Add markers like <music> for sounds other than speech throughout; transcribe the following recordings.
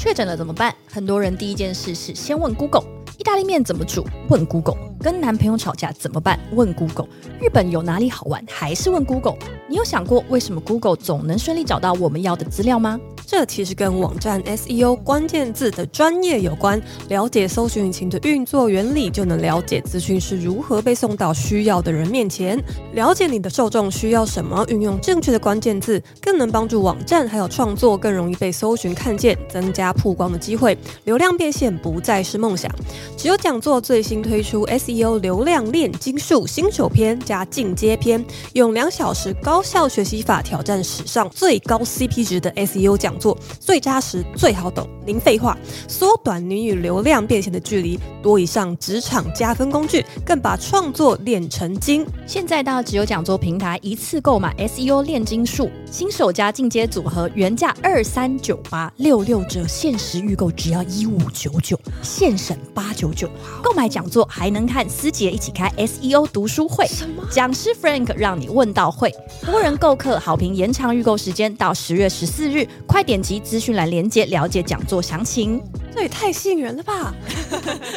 确诊了怎么办？很多人第一件事是先问 Google。意大利面怎么煮？问 Google。跟男朋友吵架怎么办？问 Google。日本有哪里好玩？还是问 Google。你有想过为什么 Google 总能顺利找到我们要的资料吗？这其实跟网站 SEO 关键字的专业有关。了解搜寻引擎的运作原理，就能了解资讯是如何被送到需要的人面前。了解你的受众需要什么，运用正确的关键字，更能帮助网站还有创作更容易被搜寻看见，增加曝光的机会。流量变现不再是梦想。只有讲座最新推出 SEO 流量炼金术新手篇加进阶篇，用两小时高效学习法挑战史上最高 CP 值的 SEO 讲。做最扎实、最好懂，零废话，缩短你与流量变现的距离，多以上职场加分工具，更把创作练成精。现在到只有讲座平台一次购买 SEO 炼金术新手加进阶组合，原价二三九八六六折，限时预购只要一五九九，现省八九九。购买讲座还能看思杰一起开 SEO 读书会，什么？讲师 Frank 让你问到会，多人购课好评，延长预购时间到十月十四日，快点。点击资讯栏连接了解讲座详情，这也太吸引人了吧！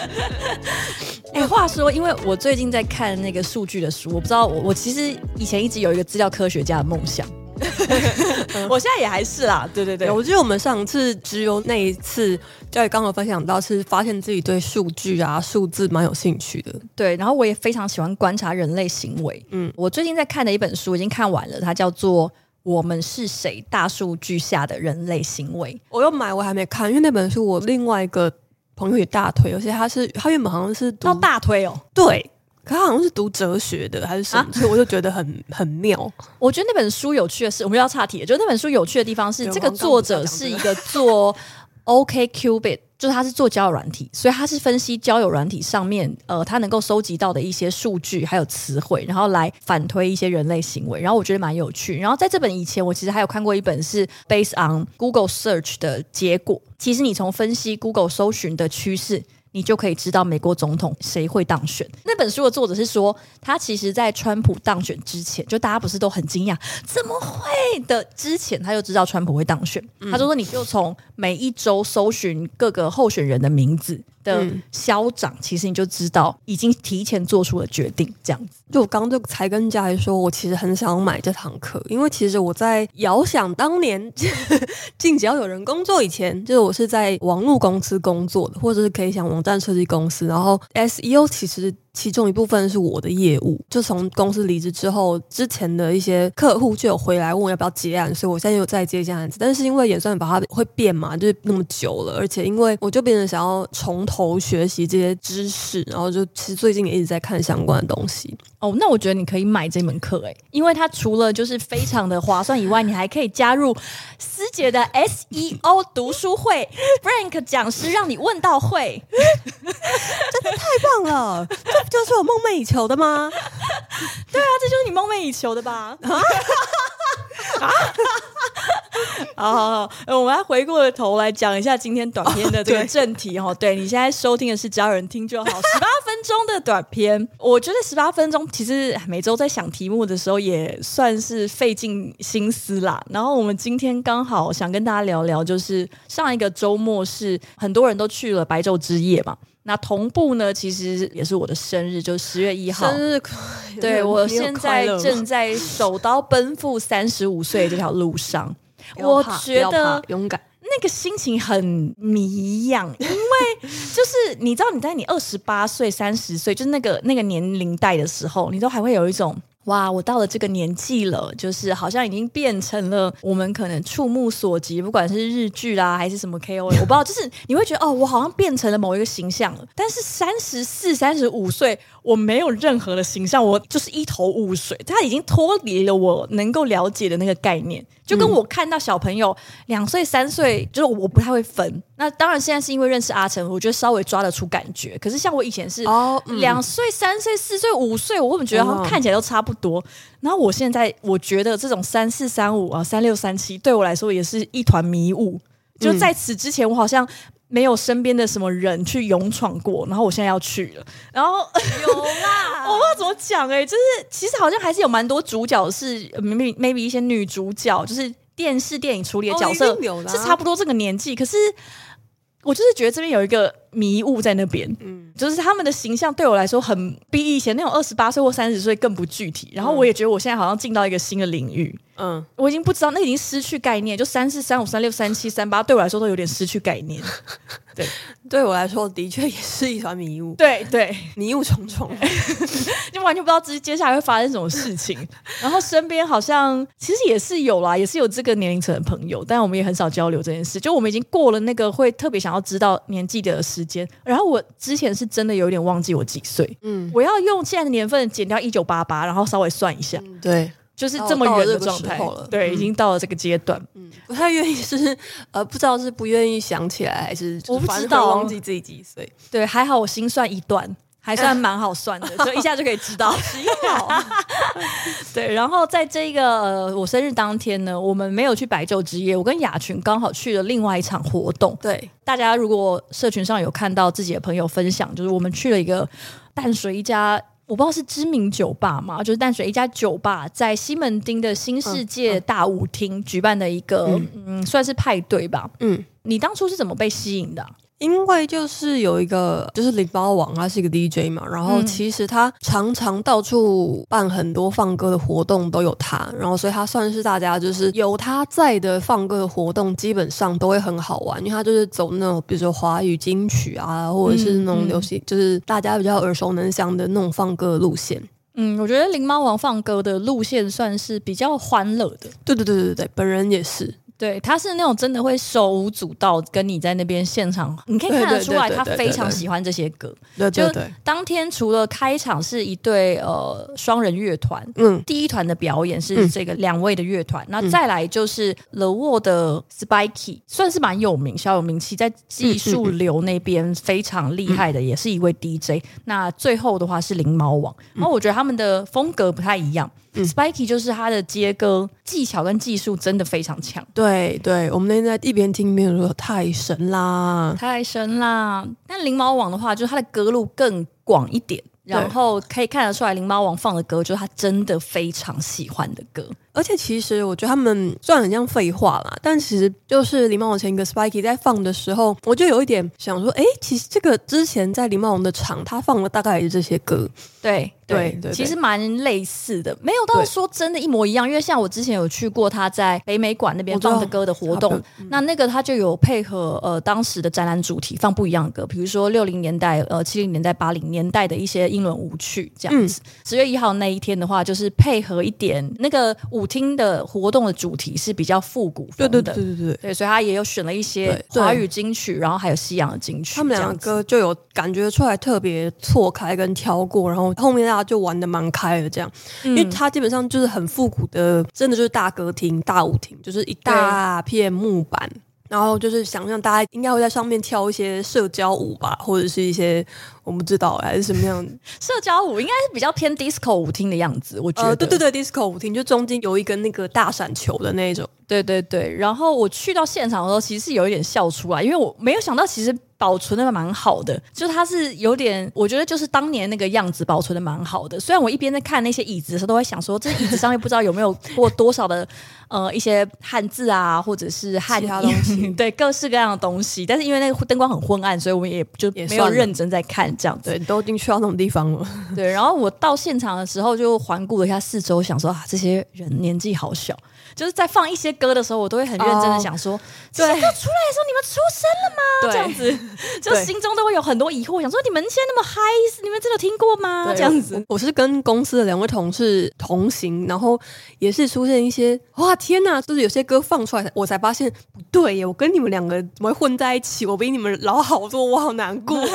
<laughs> 哎、欸，话说，因为我最近在看那个数据的书，我不知道我我其实以前一直有一个资料科学家的梦想，<laughs> 我现在也还是啦。对对对，我记得我们上次只有那一次，教育刚刚分享到是发现自己对数据啊、数字蛮有兴趣的。对，然后我也非常喜欢观察人类行为。嗯，我最近在看的一本书已经看完了，它叫做。我们是谁？大数据下的人类行为。我又买，我还没看，因为那本书我另外一个朋友也大推，而且他是他原本好像是读大推哦，对，可他好像是读哲学的还是什么，啊、所以我就觉得很很妙。我觉得那本书有趣的是，我们要岔题，就那本书有趣的地方是，这个作者是一个做 OKQubit。就是它是做交友软体，所以它是分析交友软体上面，呃，它能够收集到的一些数据还有词汇，然后来反推一些人类行为。然后我觉得蛮有趣。然后在这本以前，我其实还有看过一本是 based on Google Search 的结果。其实你从分析 Google 搜寻的趋势。你就可以知道美国总统谁会当选。那本书的作者是说，他其实，在川普当选之前，就大家不是都很惊讶，怎么会的？之前他就知道川普会当选。嗯、他就说，你就从每一周搜寻各个候选人的名字的消长，嗯、其实你就知道已经提前做出了决定。这样子，就我刚刚就才跟家里说，我其实很想买这堂课，因为其实我在遥想当年 <laughs> 进只要有人工作以前，就是我是在网络公司工作的，或者是可以想网站设计公司，然后 SEO 其实。其中一部分是我的业务，就从公司离职之后，之前的一些客户就有回来问我要不要接案，所以我现在有在接一些案子。但是因为演算把它会变嘛，就是那么久了，而且因为我就变成想要从头学习这些知识，然后就其实最近也一直在看相关的东西。哦，那我觉得你可以买这门课哎，因为它除了就是非常的划算以外，你还可以加入师姐的 SEO 读书会，Frank 讲师让你问到会，<laughs> 真的太棒了。这不就是我梦寐以求的吗？对啊，这就是你梦寐以求的吧？啊！<laughs> <laughs> 好好好，我们来回过头来讲一下今天短片的这个正题哈。<laughs> 对，对你现在收听的是只要有人听就好，十八分钟的短片。<laughs> 我觉得十八分钟其实每周在想题目的时候也算是费尽心思啦。然后我们今天刚好想跟大家聊聊，就是上一个周末是很多人都去了白昼之夜嘛。那同步呢，其实也是我的生日，就是十月一号。生日快乐！对，我现在正在手刀奔赴三十五岁这条路上，我觉得勇敢，那个心情很迷样，因为就是你知道你在你二十八岁、三十岁，就是那个那个年龄带的时候，你都还会有一种。哇，我到了这个年纪了，就是好像已经变成了我们可能触目所及，不管是日剧啦还是什么 KOL，<laughs> 我不知道，就是你会觉得哦，我好像变成了某一个形象了。但是三十四、三十五岁，我没有任何的形象，我就是一头雾水，他已经脱离了我能够了解的那个概念。就跟我看到小朋友两岁、三岁，就是我不太会分。那当然，现在是因为认识阿成，我觉得稍微抓得出感觉。可是像我以前是两岁、三岁、四岁、五岁，我根本觉得好像看起来都差不多。然后我现在我觉得这种三四、三五啊、三六、三七，对我来说也是一团迷雾。就在此之前，我好像。没有身边的什么人去勇闯过，然后我现在要去了，然后有啦，<laughs> 我不知道怎么讲哎、欸，就是其实好像还是有蛮多主角是 maybe maybe 一些女主角，就是电视电影处理的角色，是差不多这个年纪。可是我就是觉得这边有一个迷雾在那边，嗯，就是他们的形象对我来说很比以前那种二十八岁或三十岁更不具体。然后我也觉得我现在好像进到一个新的领域。嗯，我已经不知道，那已经失去概念。就三四、三五、三六、三七、三八，对我来说都有点失去概念。<laughs> 对，对我来说的确也是一团迷雾。<laughs> 对对，迷雾重重，<laughs> 就完全不知道接接下来会发生什么事情。然后身边好像其实也是有啦，也是有这个年龄层的朋友，但我们也很少交流这件事。就我们已经过了那个会特别想要知道年纪的时间。然后我之前是真的有点忘记我几岁。嗯，我要用现在的年份减掉一九八八，然后稍微算一下。嗯、对。就是这么远的状态了，对，嗯、已经到了这个阶段。嗯，不太愿意是呃，不知道是不愿意想起来，还是我不知道忘记自己几岁。对，还好我心算一段，还算蛮好算的，<laughs> 所以一下就可以知道。<laughs> <laughs> 对，然后在这个、呃、我生日当天呢，我们没有去白昼之夜，我跟雅群刚好去了另外一场活动。对，大家如果社群上有看到自己的朋友分享，就是我们去了一个淡水一家。我不知道是知名酒吧嘛，就是淡水一家酒吧，在西门町的新世界大舞厅举办的一个，嗯，嗯，算是派对吧。嗯，你当初是怎么被吸引的啊？因为就是有一个，就是林猫王，他是一个 DJ 嘛，然后其实他常常到处办很多放歌的活动，都有他，然后所以他算是大家就是有他在的放歌的活动，基本上都会很好玩，因为他就是走那种比如说华语金曲啊，或者是那种流行，嗯嗯、就是大家比较耳熟能详的那种放歌的路线。嗯，我觉得林猫王放歌的路线算是比较欢乐的。对对对对对，本人也是。对，他是那种真的会手舞足蹈跟你在那边现场，你可以看得出来，他非常喜欢这些歌。对对对，就当天除了开场是一对呃双人乐团，嗯，第一团的表演是这个两位的乐团，那、嗯、再来就是 The Wall 的 Spiky，算是蛮有名、小有名气，在技术流那边非常厉害的，也是一位 DJ。那最后的话是灵猫王，然后我觉得他们的风格不太一样。嗯、Spiky 就是他的接歌技巧跟技术真的非常强。对对，我们那天在一边听一边说太神啦，太神啦。但灵猫王的话，就是他的歌路更广一点，然后可以看得出来，灵猫王放的歌就是他真的非常喜欢的歌。而且其实我觉得他们虽然很像废话啦，但其实就是领猫王前一个 Spiky 在放的时候，我就有一点想说，哎，其实这个之前在领猫王的场，他放了大概也是这些歌。对对对，对，其实蛮类似的，没有到说真的一模一样。因为像我之前有去过他在北美馆那边放的歌的活动，那那个他就有配合呃当时的展览主题放不一样的歌，比如说六零年代、呃七零年代、八零年代的一些英伦舞曲这样子。十、嗯、月一号那一天的话，就是配合一点那个舞。舞厅的活动的主题是比较复古风的，对对对对对，对，所以他也有选了一些华语金曲，然后还有西洋的金曲，他们两个就有感觉出来特别错开跟挑过，然后后面大家就玩的蛮开的这样，嗯，因为他基本上就是很复古的，真的就是大歌厅、大舞厅，就是一大片木板。然后就是想象大家应该会在上面跳一些社交舞吧，或者是一些我不知道还是什么样 <laughs> 社交舞，应该是比较偏 disco 舞厅的样子。我觉得，呃、对对对，disco 舞厅就中间有一根那个大闪球的那种。对对对，然后我去到现场的时候，其实是有一点笑出来，因为我没有想到其实。保存的蛮好的，就它是有点，我觉得就是当年那个样子保存的蛮好的。虽然我一边在看那些椅子的时候，都会想说，这椅子上面不知道有没有过多少的呃一些汉字啊，或者是汉其他东西，对，各式各样的东西。但是因为那个灯光很昏暗，所以我们也就没有认真在看这样子。对，都已经去到那种地方了。对，然后我到现场的时候就环顾了一下四周，想说啊，这些人年纪好小。就是在放一些歌的时候，我都会很认真的想说，这些歌出来的时候，你们出生了吗？<laughs> 这样子，<laughs> 就心中都会有很多疑惑，想说你们现在那么嗨，你们真的听过吗？这样子，我是跟公司的两位同事同行，然后也是出现一些，哇天哪，就是有些歌放出来，我才发现不对耶，我跟你们两个怎么会混在一起？我比你们老好多，我好难过。<laughs>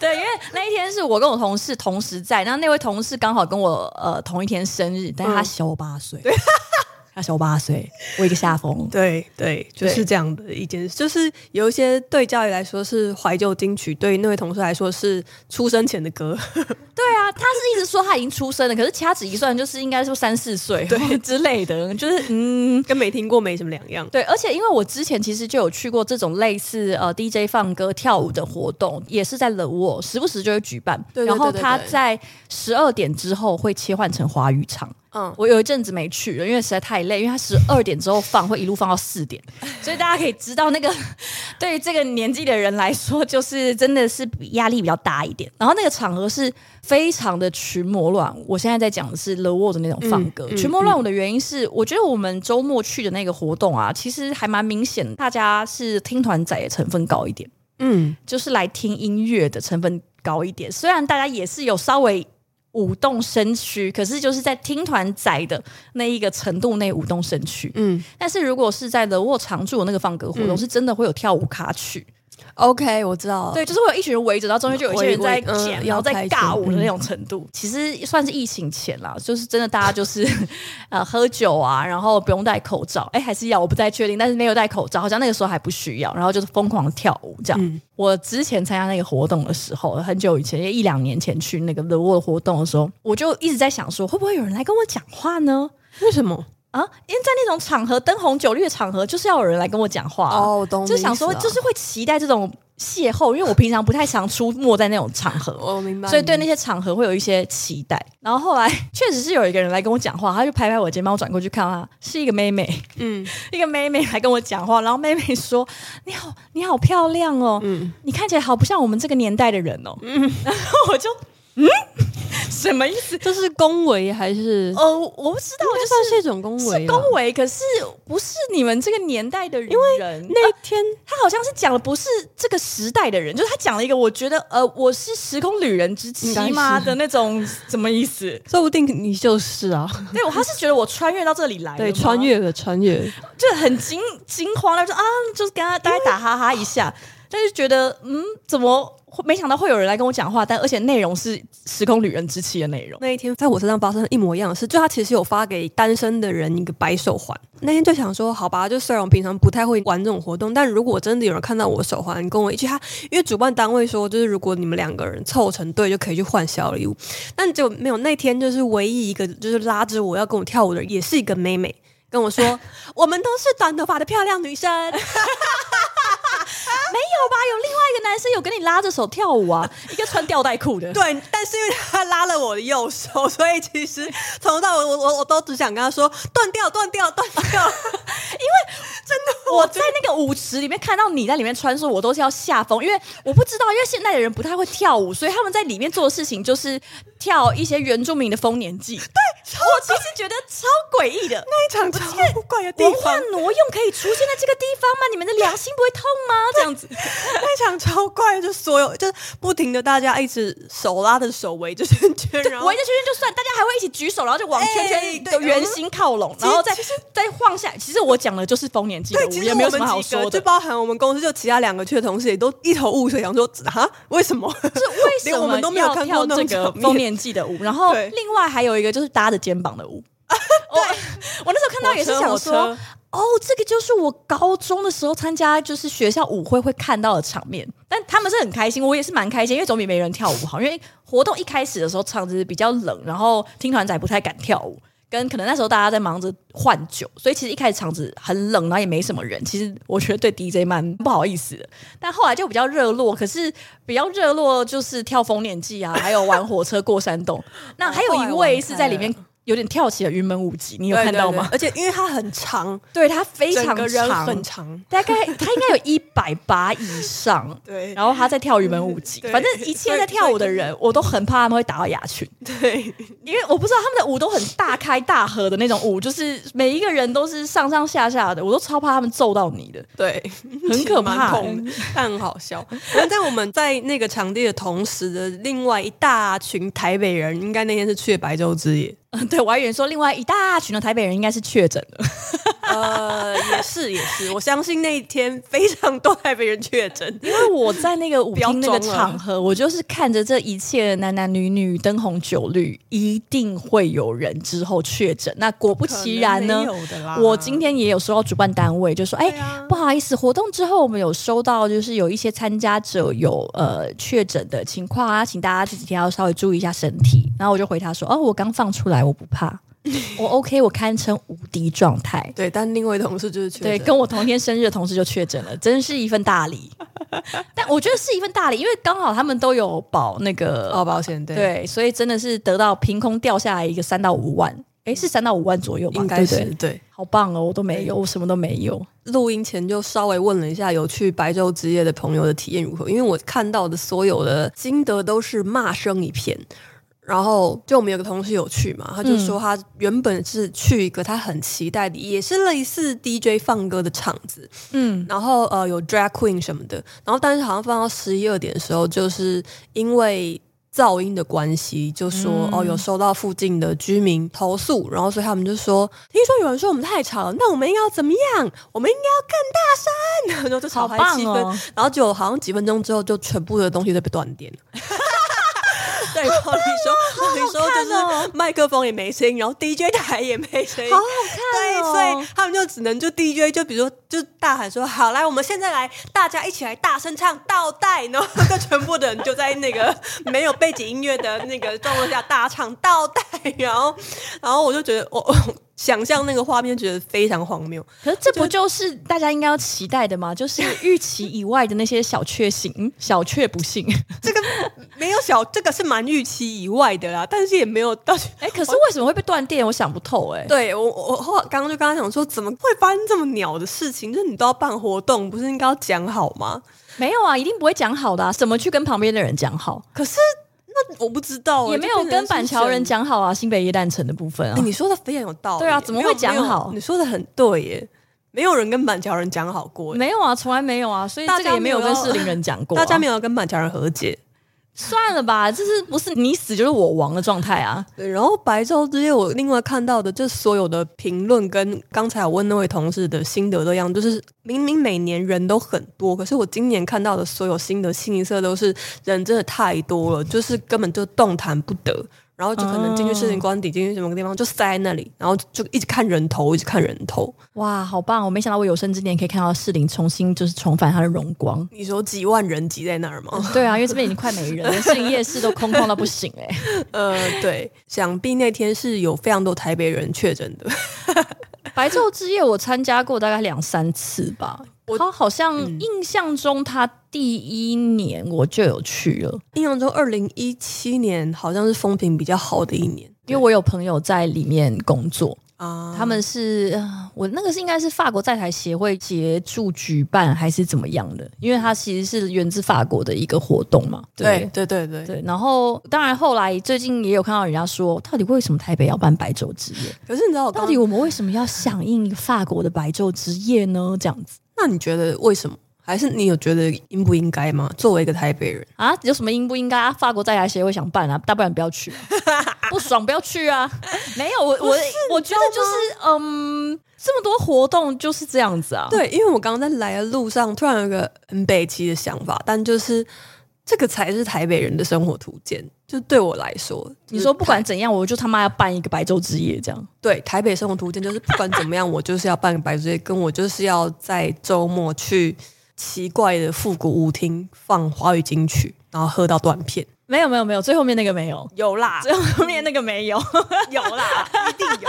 对，因为那一天是我跟我同事同时在，然后那位同事刚好跟我呃同一天生日，但他小我八岁。对 <laughs> 他小我八岁，我一个下风。<laughs> 对对，就是这样的一件事。就是有一些对教育来说是怀旧金曲，对那位同事来说是出生前的歌。<laughs> 对啊，啊，他是一直说他已经出生了，可是掐指一算，就是应该说三四岁对之类的，就是嗯，跟没听过没什么两样。对，而且因为我之前其实就有去过这种类似呃 DJ 放歌跳舞的活动，也是在 The Wall，时不时就会举办。对对对对对，然后他在十二点之后会切换成华语场。嗯，我有一阵子没去了，因为实在太累。因为他十二点之后放，会一路放到四点，<laughs> 所以大家可以知道，那个 <laughs> 对于这个年纪的人来说，就是真的是压力比较大一点。然后那个场合是非常的群魔乱舞。我现在在讲的是 The 的那种放歌，嗯嗯、群魔乱舞的原因是，我觉得我们周末去的那个活动啊，其实还蛮明显，大家是听团仔的成分高一点，嗯，就是来听音乐的成分高一点。虽然大家也是有稍微。舞动身躯，可是就是在听团仔的那一个程度内舞动身躯。嗯，但是如果是在 The Wall 常驻的那个放歌活动，嗯、是真的会有跳舞卡曲。OK，我知道了。对，就是会有一群人围着，然后中间就有一些人在讲，然后在尬舞的那种程度。嗯、其实算是疫情前啦，就是真的大家就是 <laughs> 呃喝酒啊，然后不用戴口罩。哎，还是要我不太确定，但是没有戴口罩，好像那个时候还不需要。然后就是疯狂跳舞这样。嗯、我之前参加那个活动的时候，很久以前，一两年前去那个 The World 活动的时候，我就一直在想说，会不会有人来跟我讲话呢？为什么？啊，因为在那种场合，灯红酒绿的场合，就是要有人来跟我讲话哦，我懂，啊，就想说，就是会期待这种邂逅，因为我平常不太常出没在那种场合，<laughs> 我明白，所以对那些场合会有一些期待。然后后来确实是有一个人来跟我讲话，他就拍拍我肩膀，我转过去看他，是一个妹妹，嗯，<laughs> 一个妹妹来跟我讲话，然后妹妹说：“你好，你好漂亮哦，嗯，你看起来好不像我们这个年代的人哦。”嗯，<laughs> 然后我就嗯。什么意思？这是恭维还是？哦，我不知道，就算是一种恭维。是恭维，可是不是你们这个年代的人。因为那天他好像是讲了不是这个时代的人，就是他讲了一个我觉得呃，我是时空旅人之妻吗的那种什么意思？说不定你就是啊。对，他是觉得我穿越到这里来，对，穿越了，穿越，就很惊惊慌他说啊，就是跟他大家打哈哈一下，但是觉得嗯，怎么会？没想到会有人来跟我讲话，但而且内容是时空旅人之妻的内容。那一天在我身上发生一模一样的事，就他其实有发给单身的人一个白手环。那天就想说，好吧，就虽然我平常不太会玩这种活动，但如果真的有人看到我手环跟我一起，他因为主办单位说，就是如果你们两个人凑成对，就可以去换小礼物。但就没有那天，就是唯一一个就是拉着我要跟我跳舞的，也是一个妹妹跟我说，我们都是短头发的漂亮女生。<laughs> 没有吧？有另外一个男生有跟你拉着手跳舞啊，<laughs> 一个穿吊带裤的。对，但是因为他拉了我的右手，所以其实从头到尾我我我都只想跟他说断掉断掉断掉，<laughs> 因为真的我在那个舞池里面看到你在里面穿梭，我都是要吓疯，因为我不知道，因为现在的人不太会跳舞，所以他们在里面做的事情就是跳一些原住民的丰年祭。对，我其实觉得超诡异的那一场超怪的地方，文化挪用可以出现在这个地方吗？你们的良心不会痛吗？这样子。那一场超怪，就所有就是不停的，大家一直手拉着手围着圈圈，然后围着圈圈就算，大家还会一起举手，然后就往圈圈的圆心靠拢，然后再再晃下来。其实我讲的就是丰年祭的舞，也没有什么好说的，就包含我们公司就其他两个去的同事也都一头雾水，想说啊，为什么？是为什么 <laughs> 我们都没有看过这个丰年祭的舞？然后另外还有一个就是搭着肩膀的舞。<laughs> 我 <laughs> 我那时候看到也是想说。哦，这个就是我高中的时候参加就是学校舞会会看到的场面，但他们是很开心，我也是蛮开心，因为总比没人跳舞好。因为活动一开始的时候场子比较冷，然后听团仔不太敢跳舞，跟可能那时候大家在忙着换酒，所以其实一开始场子很冷，然后也没什么人。其实我觉得对 DJ 蛮不好意思的，但后来就比较热络。可是比较热络就是跳丰年祭啊，还有玩火车过山洞。那还有一位是在里面。有点跳起了云门舞集，你有看到吗？对对对，而且因为它很长，对，它非常长，很长，大概它应该有一百八以上。<laughs> 对，然后他在跳云门舞集，反正一切在跳舞的人，我都很怕他们会打到牙群。对，因为我不知道他们的舞都很大开大合的那种舞，就是每一个人都是上上下下的，我都超怕他们揍到你的。对，很可怕，但很好笑。但在我们在那个场地的同时的另外一大群台北人，应该那天是去的白昼之夜。嗯，<laughs> 对，我还以为说另外一大群的台北人应该是确诊了。<laughs> 呃，也是也是，我相信那一天非常多台北人确诊，<laughs> 因为我在那个舞厅那个场合，我就是看着这一切男男女女灯红酒绿，一定会有人之后确诊。那果不其然呢，我今天也有收到主办单位就说，哎、啊，不好意思，活动之后我们有收到，就是有一些参加者有呃确诊的情况啊，请大家这几天要稍微注意一下身体。然后我就回他说，哦，我刚放出来，我不怕。我 OK，我堪称无敌状态。对，但另外一同事就是确诊，对，跟我同天生日的同事就确诊了，真是一份大礼。<laughs> 但我觉得是一份大礼，因为刚好他们都有保那个哦保险，对，对，所以真的是得到凭空掉下来一个三到五万，哎，是三到五万左右吧？应该是对，对，对，好棒哦，我都没有，我什么都没有。录音前就稍微问了一下有去白昼之夜的朋友的体验如何，因为我看到的所有的心得都是骂声一片。然后就我们有个同事有去嘛，他就说他原本是去一个他很期待的，嗯、也是类似 DJ 放歌的场子，嗯，然后呃有 drag queen 什么的，然后但是好像放到十一二点的时候，就是因为噪音的关系，就说、嗯、哦有收到附近的居民投诉，然后所以他们就说，听说有人说我们太吵了，那我们应该要怎么样？我们应该要更大声，<laughs> 然后就吵嗨气氛，哦、然后就好像几分钟之后，就全部的东西都被断电了。<laughs> 对，然后你说，你说就是麦克风也没声音，然后 DJ 台也没声音，好好看哦。对，所以他们就只能就 DJ 就比如说就大喊说：“好，来，我们现在来，大家一起来大声唱倒带。”然后就全部的人就在那个 <laughs> 没有背景音乐的那个状况下大唱倒带，然后，然后我就觉得我。哦想象那个画面，觉得非常荒谬。可是这不就是大家应该要期待的吗？就是预期以外的那些小确幸，<laughs> 小确不幸。这个没有小，这个是蛮预期以外的啦。但是也没有到。<laughs> 哎，可是为什么会被断电？我想不透、欸。哎，对我我后刚刚就刚刚想说，怎么会发生这么鸟的事情？就是你都要办活动，不是应该要讲好吗？没有啊，一定不会讲好的、啊。怎么去跟旁边的人讲好？可是。那我不知道、欸，也没有跟板桥人讲好啊。新北耶诞城的部分啊，欸、你说的非常有道理。对啊，怎么会讲好？你说的很对耶，没有人跟板桥人讲好过。没有啊，从来没有啊，所以大家也没有跟士林人讲过、啊。大家没有跟板桥人和解。算了吧，就是不是你死就是我亡的状态啊？对，然后白昼之夜，我另外看到的，就所有的评论跟刚才我问那位同事的心得都一样，就是明明每年人都很多，可是我今年看到的所有心得清一色都是人真的太多了，就是根本就动弹不得。然后就可能进去士林官邸，进去什么个地方就塞在那里，然后就一直看人头，一直看人头。哇，好棒！我没想到我有生之年可以看到士林重新就是重返它的荣光。你说几万人挤在那儿吗？嗯、对啊，因为这边已经快没人了，<laughs> 士林夜市都空旷到不行哎、欸。呃，对，想必那天是有非常多台北人确诊的。<laughs> 白昼之夜我参加过大概两三次吧。我他好像印象中，他第一年我就有去了。印象中，二零一七年好像是风评比较好的一年，因为我有朋友在里面工作。啊，他们是我那个是应该是法国在台协会协助举办还是怎么样的？因为它其实是源自法国的一个活动嘛。对对对对对。然后当然后来最近也有看到人家说，到底为什么台北要办白昼之夜？可是你知道，到底我们为什么要响应一个法国的白昼之夜呢？这样子，那你觉得为什么？还是你有觉得应不应该吗？作为一个台北人啊，有什么应不应该啊？法国在台协会想办啊，大不然不要去，<laughs> 不爽不要去啊。<laughs> 没有，我我我觉得就是嗯，这么多活动就是这样子啊。对，因为我刚刚在来的路上，突然有个很北齐的想法，但就是这个才是台北人的生活图鉴。就对我来说，你说不管怎样，我就他妈要办一个白昼之夜，这样。对，台北生活图鉴就是 <laughs> 不管怎么样，我就是要办个白昼之夜，跟我就是要在周末去。奇怪的复古舞厅放华语金曲，然后喝到断片。没有没有没有，最后面那个没有，有啦。最后面那个没有，<laughs> 有啦，一定有。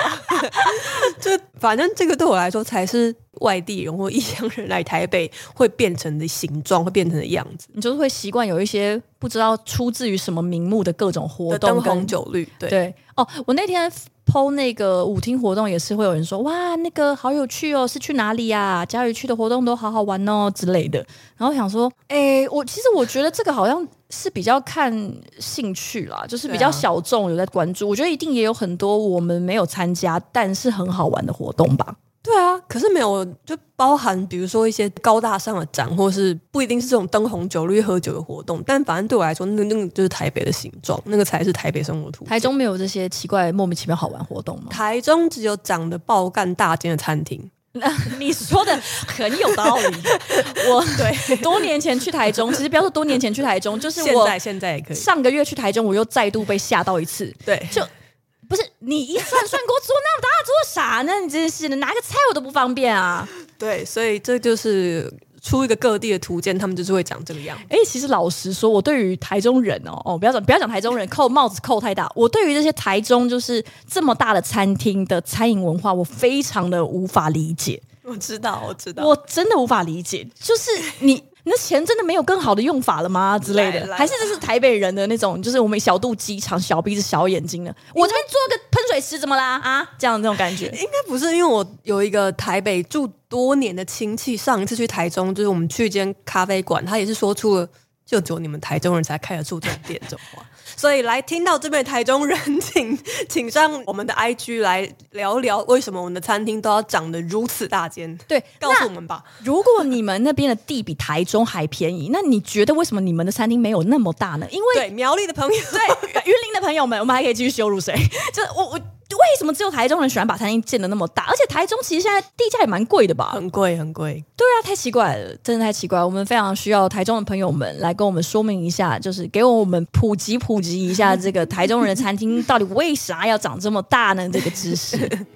<laughs> 就反正这个对我来说才是外地人或异乡人来台北会变成的形状，会变成的样子。你就是会习惯有一些不知道出自于什么名目的各种活动，灯红酒绿。对对哦，我那天。PO 那个舞厅活动也是会有人说哇，那个好有趣哦，是去哪里呀？嘉义区的活动都好好玩哦之类的。然后想说，哎、欸，我其实我觉得这个好像是比较看兴趣啦，就是比较小众有在关注。我觉得一定也有很多我们没有参加，但是很好玩的活动吧。对啊，可是没有就包含，比如说一些高大上的展，或是不一定是这种灯红酒绿喝酒的活动，但反正对我来说，那那个就是台北的形状，那个才是台北生活图。台中没有这些奇怪、莫名其妙好玩活动吗？台中只有长得爆干大间的餐厅。那 <laughs> 你说的很有道理。<laughs> 我对多年前去台中，<laughs> 其实不要说多年前去台中，就是我现在现在也可以。上个月去台中，我又再度被吓到一次。对，就。不是你一涮涮锅做那么大做啥呢？你真是的，拿个菜我都不方便啊！对，所以这就是出一个各地的图鉴，他们就是会长这个样。哎，其实老实说，我对于台中人哦哦，不要讲不要讲台中人，扣帽子扣太大。我对于这些台中就是这么大的餐厅的餐饮文化，我非常的无法理解。我知道，我知道，我真的无法理解，就是你。你 <laughs> 那钱真的没有更好的用法了吗？之类的，还是这是台北人的那种，就是我们小肚鸡肠、小鼻子、小眼睛的。我这边做个喷是怎么啦？啊，这样这种感觉，<laughs> 应该不是，因为我有一个台北住多年的亲戚，上一次去台中，就是我们去一间咖啡馆，他也是说出了，就只有你们台中人才开得出这种店这种话。所以来听到这边台中人，<laughs> 请请上我们的 IG 来聊聊，为什么我们的餐厅都要长得如此大间？对，告诉我们吧。如果你们那边的地比台中还便宜，那你觉得为什么你们的餐厅没有那么大呢？因为对苗栗的朋友，对 <laughs> 云林的朋友们，我们还可以继续羞辱谁？<laughs> 就我我。为什么只有台中人喜欢把餐厅建的那么大？而且台中其实现在地价也蛮贵的吧？很贵，很贵。对啊，太奇怪了，真的太奇怪。我们非常需要台中的朋友们来跟我们说明一下，就是给我们普及普及一下这个台中人的餐厅到底为啥要长这么大呢？这个知识。<laughs>